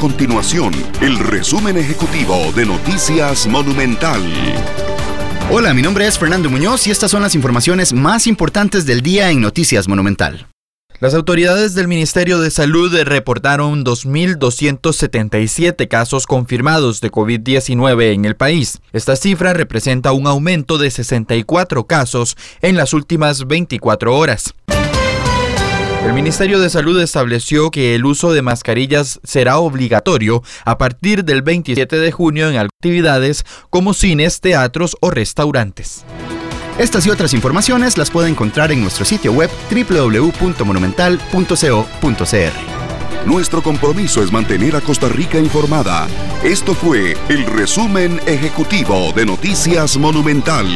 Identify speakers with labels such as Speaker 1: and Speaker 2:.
Speaker 1: continuación el resumen ejecutivo de Noticias Monumental.
Speaker 2: Hola, mi nombre es Fernando Muñoz y estas son las informaciones más importantes del día en Noticias Monumental.
Speaker 3: Las autoridades del Ministerio de Salud reportaron 2.277 casos confirmados de COVID-19 en el país. Esta cifra representa un aumento de 64 casos en las últimas 24 horas. El Ministerio de Salud estableció que el uso de mascarillas será obligatorio a partir del 27 de junio en actividades como cines, teatros o restaurantes.
Speaker 2: Estas y otras informaciones las puede encontrar en nuestro sitio web www.monumental.co.cr.
Speaker 1: Nuestro compromiso es mantener a Costa Rica informada. Esto fue el resumen ejecutivo de Noticias Monumental.